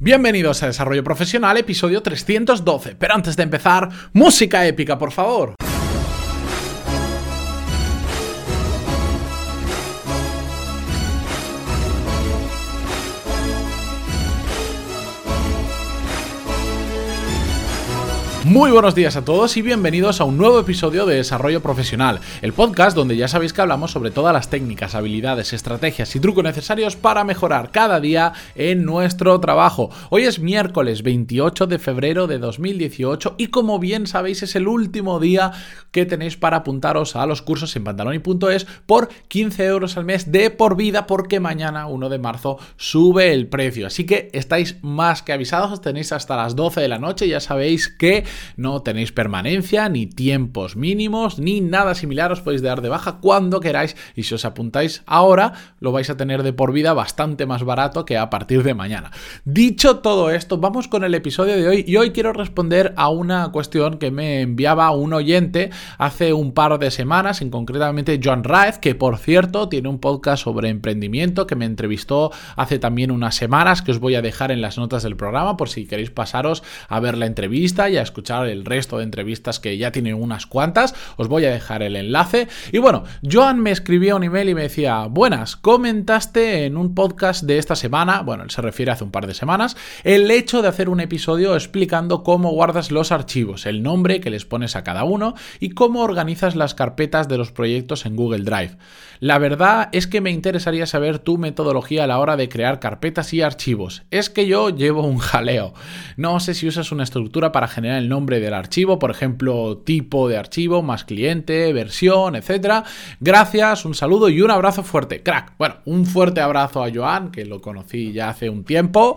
Bienvenidos a Desarrollo Profesional, episodio 312. Pero antes de empezar, música épica, por favor. Muy buenos días a todos y bienvenidos a un nuevo episodio de Desarrollo Profesional, el podcast donde ya sabéis que hablamos sobre todas las técnicas, habilidades, estrategias y trucos necesarios para mejorar cada día en nuestro trabajo. Hoy es miércoles 28 de febrero de 2018 y como bien sabéis es el último día que tenéis para apuntaros a los cursos en pantaloni.es por 15 euros al mes de por vida porque mañana 1 de marzo sube el precio. Así que estáis más que avisados, tenéis hasta las 12 de la noche, ya sabéis que no tenéis permanencia, ni tiempos mínimos, ni nada similar. Os podéis dar de baja cuando queráis y si os apuntáis ahora, lo vais a tener de por vida bastante más barato que a partir de mañana. Dicho todo esto, vamos con el episodio de hoy y hoy quiero responder a una cuestión que me enviaba un oyente hace un par de semanas, en concretamente John Raez, que por cierto tiene un podcast sobre emprendimiento que me entrevistó hace también unas semanas que os voy a dejar en las notas del programa por si queréis pasaros a ver la entrevista y a escuchar el resto de entrevistas que ya tienen unas cuantas. Os voy a dejar el enlace. Y bueno, Joan me escribía un email y me decía, buenas, comentaste en un podcast de esta semana, bueno, él se refiere a hace un par de semanas, el hecho de hacer un episodio explicando cómo guardas los archivos, el nombre que les pones a cada uno y cómo organizas las carpetas de los proyectos en Google Drive. La verdad es que me interesaría saber tu metodología a la hora de crear carpetas y archivos. Es que yo llevo un jaleo. No sé si usas una estructura para generar el nombre del archivo, por ejemplo, tipo de archivo, más cliente, versión, etc. Gracias, un saludo y un abrazo fuerte. Crack. Bueno, un fuerte abrazo a Joan, que lo conocí ya hace un tiempo.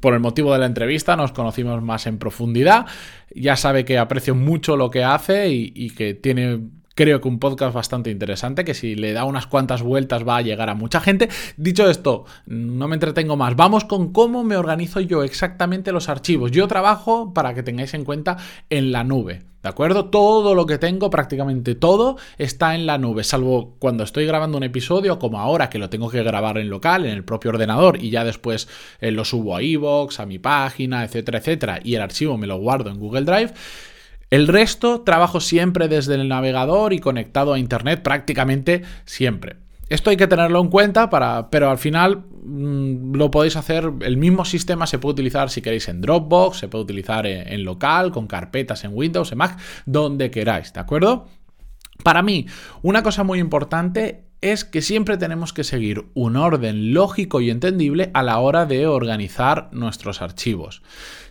por el motivo de la entrevista nos conocimos más en profundidad. Ya sabe que aprecio mucho lo que hace y que tiene creo que un podcast bastante interesante, que si le da unas cuantas vueltas va a llegar a mucha gente. Dicho esto, no me entretengo más. Vamos con cómo me organizo yo exactamente los archivos. Yo trabajo, para que tengáis en cuenta, en la nube. ¿De acuerdo? Todo lo que tengo, prácticamente todo, está en la nube, salvo cuando estoy grabando un episodio, como ahora que lo tengo que grabar en local, en el propio ordenador, y ya después eh, lo subo a iVoox, a mi página, etcétera, etcétera, y el archivo me lo guardo en Google Drive. El resto trabajo siempre desde el navegador y conectado a Internet prácticamente siempre. Esto hay que tenerlo en cuenta, para, pero al final mm, lo podéis hacer, el mismo sistema se puede utilizar si queréis en Dropbox, se puede utilizar en, en local, con carpetas en Windows, en Mac, donde queráis, ¿de acuerdo? Para mí, una cosa muy importante es que siempre tenemos que seguir un orden lógico y entendible a la hora de organizar nuestros archivos.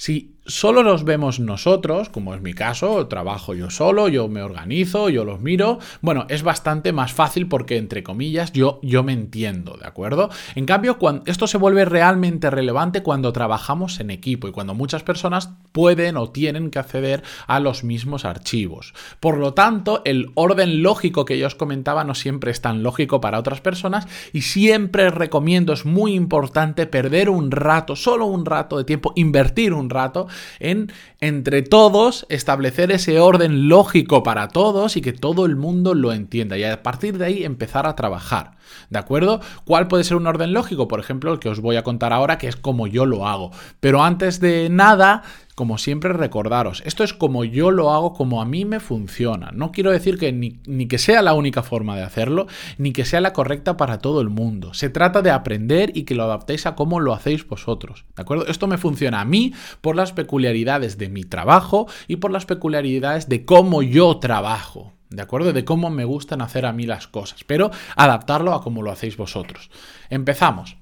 Si solo los vemos nosotros, como es mi caso, trabajo yo solo, yo me organizo, yo los miro, bueno, es bastante más fácil porque, entre comillas, yo, yo me entiendo, ¿de acuerdo? En cambio, cuando, esto se vuelve realmente relevante cuando trabajamos en equipo y cuando muchas personas pueden o tienen que acceder a los mismos archivos. Por lo tanto, el orden lógico que yo os comentaba no siempre es tan lógico para otras personas y siempre recomiendo, es muy importante perder un rato, solo un rato de tiempo, invertir un rato en entre todos establecer ese orden lógico para todos y que todo el mundo lo entienda y a partir de ahí empezar a trabajar. ¿De acuerdo? ¿Cuál puede ser un orden lógico? Por ejemplo, el que os voy a contar ahora, que es como yo lo hago. Pero antes de nada, como siempre, recordaros, esto es como yo lo hago, como a mí me funciona. No quiero decir que ni, que sea la única forma de hacerlo, ni que sea la correcta para todo el mundo. Se trata de aprender y que lo adaptéis a cómo lo hacéis vosotros. ¿De acuerdo? Esto me funciona a mí por las peculiaridades de mi trabajo y por las peculiaridades de cómo yo trabajo. ¿De acuerdo? De cómo me gustan hacer a mí las cosas, pero adaptarlo a cómo lo hacéis vosotros. Empezamos.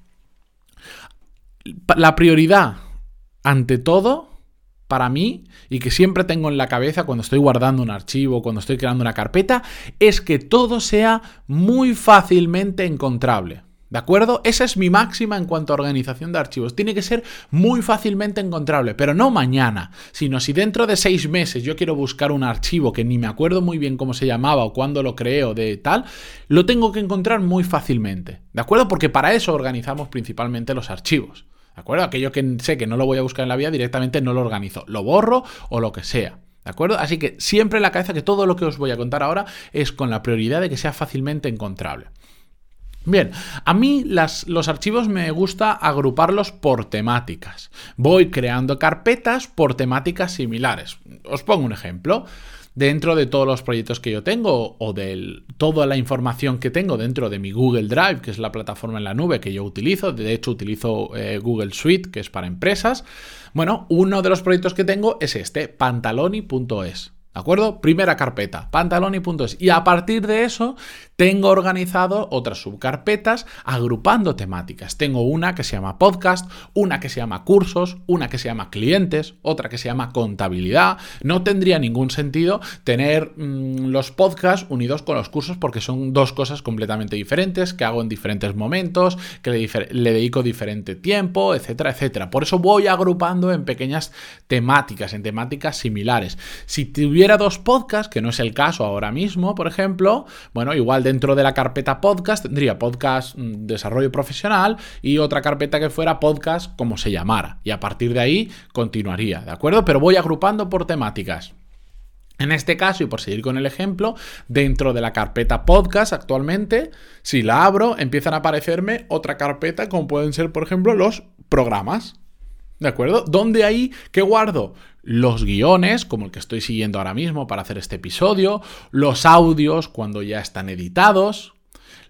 La prioridad, ante todo, para mí, y que siempre tengo en la cabeza cuando estoy guardando un archivo, cuando estoy creando una carpeta, es que todo sea muy fácilmente encontrable. ¿De acuerdo? Esa es mi máxima en cuanto a organización de archivos. Tiene que ser muy fácilmente encontrable, pero no mañana, sino si dentro de seis meses yo quiero buscar un archivo que ni me acuerdo muy bien cómo se llamaba o cuándo lo creo de tal, lo tengo que encontrar muy fácilmente. ¿De acuerdo? Porque para eso organizamos principalmente los archivos. ¿De acuerdo? Aquello que sé que no lo voy a buscar en la vida directamente no lo organizo. Lo borro o lo que sea. ¿De acuerdo? Así que siempre en la cabeza que todo lo que os voy a contar ahora es con la prioridad de que sea fácilmente encontrable. Bien, a mí los archivos me gusta agruparlos por temáticas. Voy creando carpetas por temáticas similares. Os pongo un ejemplo dentro de todos los proyectos que yo tengo o de toda la información que tengo dentro de mi Google Drive, que es la plataforma en la nube que yo utilizo, de hecho utilizo eh, Google Suite, que es para empresas, bueno, uno de los proyectos que tengo es este, pantaloni.es. ¿De acuerdo? Primera carpeta, pantaloni.es. Y a partir de eso tengo organizado otras subcarpetas agrupando temáticas. Tengo una que se llama podcast, una que se llama cursos, una que se llama clientes, otra que se llama contabilidad. No tendría ningún sentido tener mm, los podcasts unidos con los cursos porque son dos cosas completamente diferentes que hago en diferentes momentos, que le, le dedico diferente tiempo, etcétera, etcétera. Por eso voy agrupando en pequeñas temáticas, en temáticas similares. Si tuviera dos podcasts, que no es el caso ahora mismo, por ejemplo, bueno, igual de dentro de la carpeta podcast tendría podcast mm, desarrollo profesional y otra carpeta que fuera podcast como se llamara. Y a partir de ahí continuaría, ¿de acuerdo? Pero voy agrupando por temáticas. En este caso, y por seguir con el ejemplo, dentro de la carpeta podcast actualmente, si la abro, empiezan a aparecerme otra carpeta como pueden ser, por ejemplo, los programas. ¿De acuerdo? ¿Dónde ahí que guardo? Los guiones, como el que estoy siguiendo ahora mismo para hacer este episodio, los audios cuando ya están editados,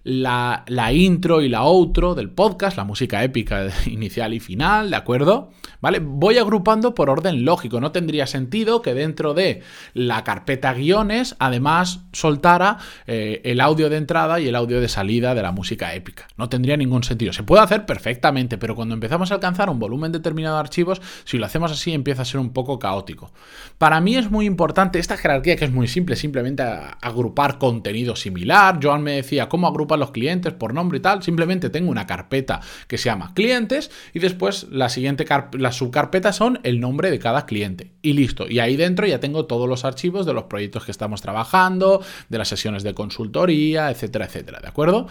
la, intro y la outro del podcast, la música épica inicial y final, ¿de acuerdo? ¿Vale? Voy agrupando por orden lógico. No tendría sentido que dentro de la carpeta guiones, además, soltara eh, el audio de entrada y el audio de salida de la música épica. No tendría ningún sentido. Se puede hacer perfectamente, pero cuando empezamos a alcanzar un volumen determinado de archivos, si lo hacemos así, empieza a ser un poco caótico. Para mí es muy importante esta jerarquía que es muy simple, simplemente agrupar contenido similar. Joan me decía, ¿cómo los clientes por nombre y tal. Simplemente tengo una carpeta que se llama clientes y después la siguiente las subcarpetas son el nombre de cada cliente. Y listo. Y ahí dentro ya tengo todos los archivos de los proyectos que estamos trabajando, de las sesiones de consultoría, etcétera, etcétera. ¿De acuerdo?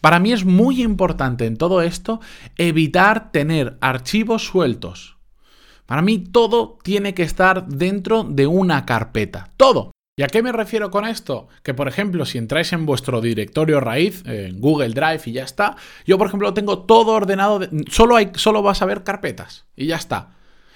Para mí es muy importante en todo esto evitar tener archivos sueltos. Para mí todo tiene que estar dentro de una carpeta. Todo. ¿Y a qué me refiero con esto? Que por ejemplo, si entráis en vuestro directorio raíz, en Google Drive y ya está, yo por ejemplo tengo todo ordenado, solo, hay, solo vas a ver carpetas y ya está.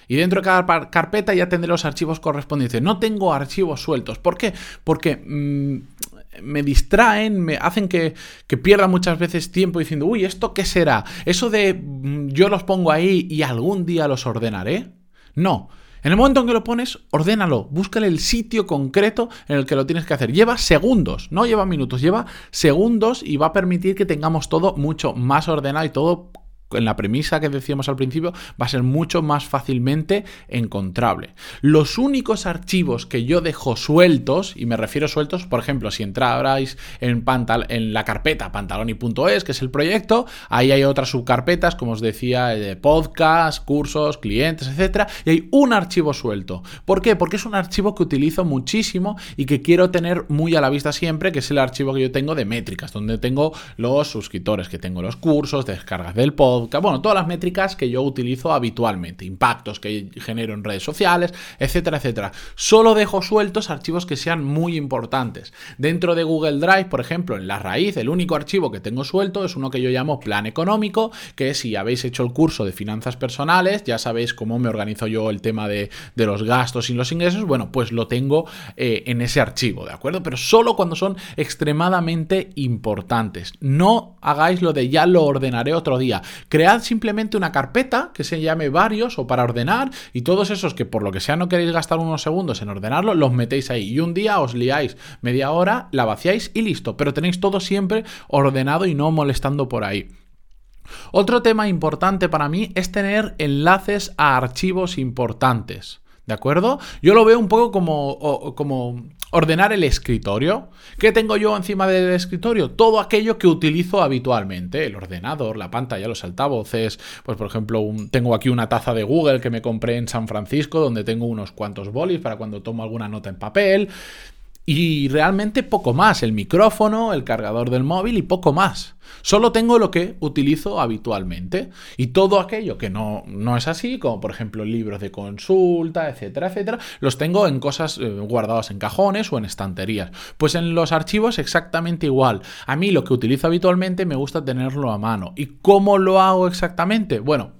Y dentro de cada carpeta ya tendré los archivos correspondientes. No tengo archivos sueltos. ¿Por qué? Porque mm, me distraen, me hacen que, que, pierda muchas veces tiempo diciendo, uy, ¿esto qué será? Eso de mm, yo los pongo ahí y algún día los ordenaré. No. En el momento en que lo pones, ordénalo, búscale el sitio concreto en el que lo tienes que hacer. Lleva segundos, no lleva minutos, lleva segundos y va a permitir que tengamos todo mucho más ordenado y todo en la premisa que decíamos al principio, va a ser mucho más fácilmente encontrable. Los únicos archivos que yo dejo sueltos, y me refiero sueltos, por ejemplo, si entráis en, en la carpeta pantaloni.es, que es el proyecto, ahí hay otras subcarpetas, como os decía, de podcast, cursos, clientes, etcétera, y hay un archivo suelto. ¿Por qué? Porque es un archivo que utilizo muchísimo y que quiero tener muy a la vista siempre, que es el archivo que yo tengo de métricas, donde tengo los suscriptores, que tengo los cursos, descargas del bueno, todas las métricas que yo utilizo habitualmente, impactos que genero en redes sociales, etcétera, etcétera. Solo dejo sueltos archivos que sean muy importantes. Dentro de Google Drive, por ejemplo, en la raíz, el único archivo que tengo suelto es uno que yo llamo plan económico, que si habéis hecho el curso de finanzas personales, ya sabéis cómo me organizo yo el tema de, los gastos y los ingresos, bueno, pues lo tengo eh, en ese archivo, ¿de acuerdo? Pero solo cuando son extremadamente importantes. No hagáis lo de ya lo ordenaré otro día. Cread simplemente una carpeta que se llame varios o para ordenar y todos esos que por lo que sea no queréis gastar unos segundos en ordenarlo, los metéis ahí y un día os liáis media hora, la vaciáis y listo, pero tenéis todo siempre ordenado y no molestando por ahí. Otro tema importante para mí es tener enlaces a archivos importantes. ¿De acuerdo? Yo lo veo un poco como, como ordenar el escritorio. ¿Qué tengo yo encima del escritorio? Todo aquello que utilizo habitualmente. El ordenador, la pantalla, los altavoces. Pues por ejemplo, tengo aquí una taza de Google que me compré en San Francisco donde tengo unos cuantos bolis para cuando tomo alguna nota en papel. Y realmente poco más, el micrófono, el cargador del móvil y poco más. Solo tengo lo que utilizo habitualmente. Y todo aquello que no, no es así, como por ejemplo libros de consulta, etcétera, etcétera, los tengo en cosas eh, guardadas en cajones o en estanterías. Pues en los archivos exactamente igual. A mí lo que utilizo habitualmente me gusta tenerlo a mano. ¿Y cómo lo hago exactamente? Bueno,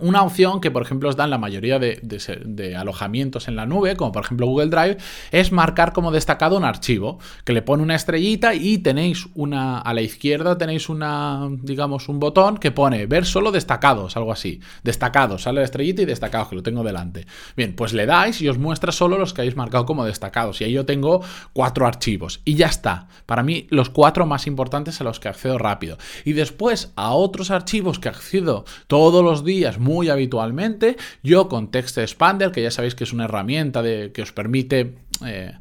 una opción que, por ejemplo, os dan la mayoría de, alojamientos en la nube, como por ejemplo Google Drive, es marcar como destacado un archivo, que le pone una estrellita y tenéis una, a la izquierda tenéis una, digamos, un botón que pone ver solo destacados, algo así. Destacados, sale la estrellita y destacados, que lo tengo delante. Bien, pues le dais y os muestra solo los que habéis marcado como destacados. Y ahí yo tengo cuatro archivos. Y ya está. Para mí, los cuatro más importantes a los que accedo rápido. Y después a otros archivos que accedo todos los días muy habitualmente. Yo con Text Expander, que ya sabéis que es una herramienta de, que os permite... Eh,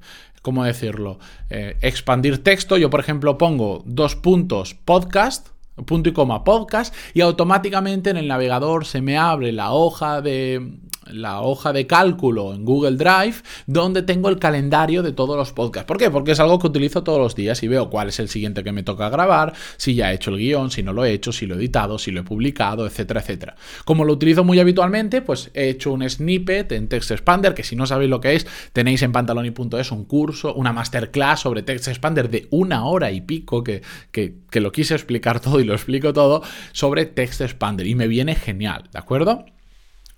¿Cómo decirlo? Eh, expandir texto. Yo, por ejemplo, pongo dos puntos podcast, punto y coma podcast, y automáticamente en el navegador se me abre la hoja de, la hoja de cálculo en Google Drive donde tengo el calendario de todos los podcasts. ¿Por qué? Porque es algo que utilizo todos los días y veo cuál es el siguiente que me toca grabar, si ya he hecho el guion, si no lo he hecho, si lo he editado, si lo he publicado, etcétera, etcétera. Como lo utilizo muy habitualmente, pues he hecho un snippet en Text Expander, que si no sabéis lo que es, tenéis en pantaloni.es un curso, una masterclass sobre Text Expander de una hora y pico, que, que, que lo quise explicar todo y lo explico todo, sobre Text Expander. Y me viene genial, ¿de acuerdo?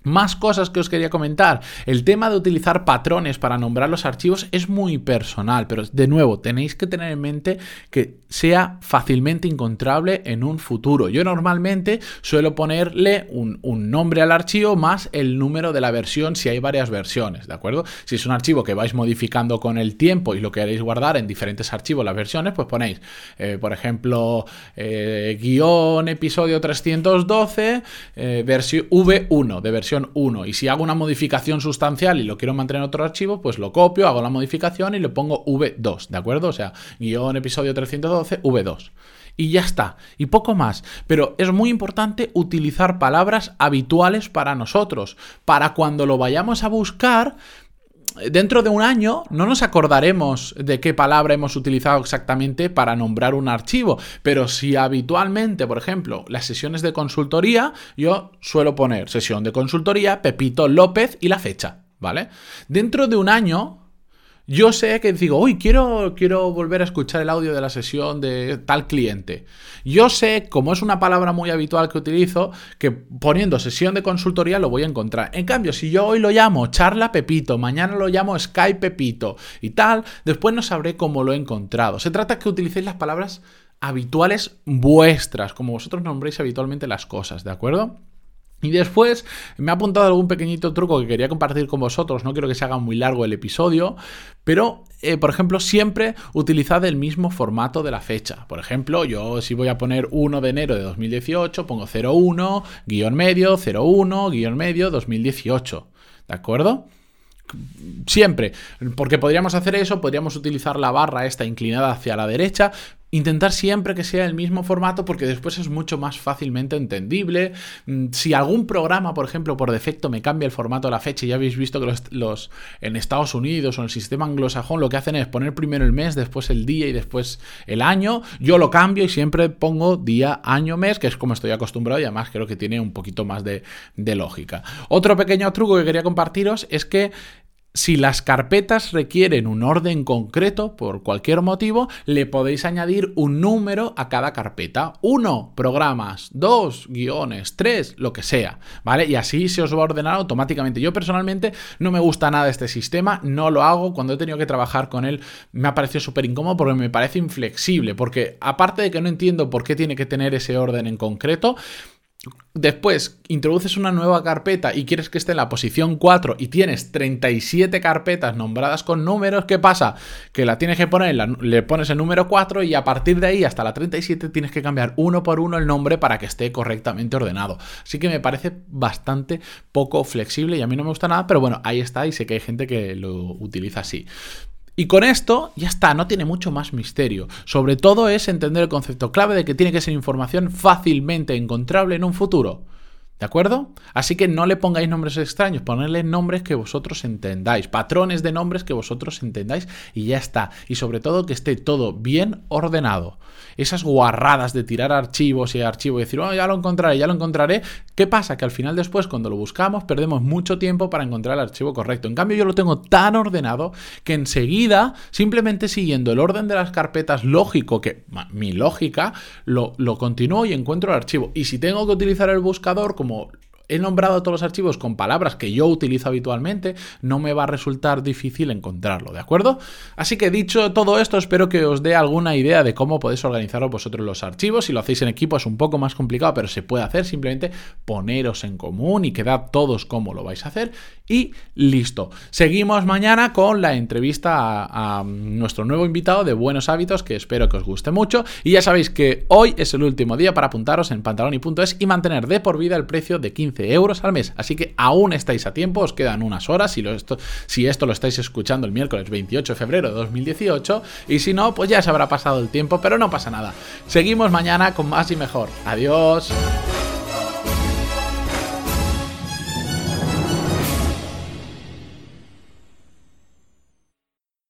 Más cosas que os quería comentar. El tema de utilizar patrones para nombrar los archivos es muy personal, pero de nuevo tenéis que tener en mente que sea fácilmente encontrable en un futuro. Yo normalmente suelo ponerle un, nombre al archivo más el número de la versión si hay varias versiones, ¿de acuerdo? Si es un archivo que vais modificando con el tiempo y lo queréis guardar en diferentes archivos las versiones, pues ponéis, eh, por ejemplo, eh, guion episodio 312, eh, versión V1 de versión 1. Y si hago una modificación sustancial y lo quiero mantener en otro archivo, pues lo copio, hago la modificación y le pongo V2, ¿de acuerdo? O sea, guion episodio 312, V2 y ya está. Y poco más. Pero es muy importante utilizar palabras habituales para nosotros, para cuando lo vayamos a buscar, dentro de un año no nos acordaremos de qué palabra hemos utilizado exactamente para nombrar un archivo, pero si habitualmente, por ejemplo, las sesiones de consultoría, yo suelo poner sesión de consultoría, Pepito López y la fecha, ¿vale? Dentro de un año yo sé que digo, uy, quiero, quiero volver a escuchar el audio de la sesión de tal cliente. Yo sé, como es una palabra muy habitual que utilizo, que poniendo sesión de consultoría lo voy a encontrar. En cambio, si yo hoy lo llamo charla Pepito, mañana lo llamo Skype Pepito y tal, después no sabré cómo lo he encontrado. Se trata que utilicéis las palabras habituales vuestras, como vosotros nombréis habitualmente las cosas, ¿de acuerdo? Y después me ha apuntado algún pequeñito truco que quería compartir con vosotros. No quiero que se haga muy largo el episodio, pero eh, por ejemplo, siempre utilizad el mismo formato de la fecha. Por ejemplo, yo si voy a poner 1 de enero de 2018, pongo 01, guion medio, 01, guion medio, 2018. ¿De acuerdo? Siempre, porque podríamos hacer eso, podríamos utilizar la barra esta inclinada hacia la derecha, Intentar siempre que sea el mismo formato porque después es mucho más fácilmente entendible. Mm, si algún programa, por ejemplo, por defecto me cambia el formato de la fecha, ya habéis visto que los, en Estados Unidos o en el sistema anglosajón lo que hacen es poner primero el mes, después el día y después el año. Yo lo cambio y siempre pongo día, año, mes, que es como estoy acostumbrado y además creo que tiene un poquito más de, de lógica. Otro pequeño truco que quería compartiros es que si las carpetas requieren un orden concreto por cualquier motivo, le podéis añadir un número a cada carpeta. Uno, programas. Dos, guiones. Tres, lo que sea. ¿Vale? Y así se os va a ordenar automáticamente. Yo personalmente no me gusta nada este sistema, no lo hago. Cuando he tenido que trabajar con él me ha parecido súper incómodo porque me parece inflexible. Porque aparte de que no entiendo por qué tiene que tener ese orden en concreto, Después, introduces una nueva carpeta y quieres que esté en la posición 4 y tienes 37 carpetas nombradas con números, ¿qué pasa? Que la tienes que poner, le pones el número 4 y a partir de ahí hasta la 37 tienes que cambiar uno por uno el nombre para que esté correctamente ordenado. Así que me parece bastante poco flexible y a mí no me gusta nada, pero bueno, ahí está y sé que hay gente que lo utiliza así. Y con esto ya está, no tiene mucho más misterio. Sobre todo es entender el concepto clave de que tiene que ser información fácilmente encontrable en un futuro. ¿De acuerdo? Así que no le pongáis nombres extraños, ponedle nombres que vosotros entendáis, patrones de nombres que vosotros entendáis y ya está. Y sobre todo que esté todo bien ordenado. Esas guarradas de tirar archivos y archivo y decir, oh, ya lo encontraré, ya lo encontraré. ¿Qué pasa? Que al final después cuando lo buscamos perdemos mucho tiempo para encontrar el archivo correcto. En cambio yo lo tengo tan ordenado que enseguida, simplemente siguiendo el orden de las carpetas lógico, que mi lógica, lo, lo continúo y encuentro el archivo. Y si tengo que utilizar el buscador como como he nombrado todos los archivos con palabras que yo utilizo habitualmente, no me va a resultar difícil encontrarlo, ¿de acuerdo? Así que dicho todo esto, espero que os dé alguna idea de cómo podéis organizaros vosotros los archivos. Si lo hacéis en equipo es un poco más complicado, pero se puede hacer simplemente poneros en común y quedad todos cómo lo vais a hacer y listo. Seguimos mañana con la entrevista a, a nuestro nuevo invitado de Buenos Hábitos, que espero que os guste mucho. Y ya sabéis que hoy es el último día para apuntaros en pantaloni.es y mantener de por vida el precio de 15 euros al mes. Así que aún estáis a tiempo, os quedan unas horas si, esto, lo estáis escuchando el miércoles 28 de febrero de 2018. Y si no, pues ya se habrá pasado el tiempo, pero no pasa nada. Seguimos mañana con más y mejor. Adiós.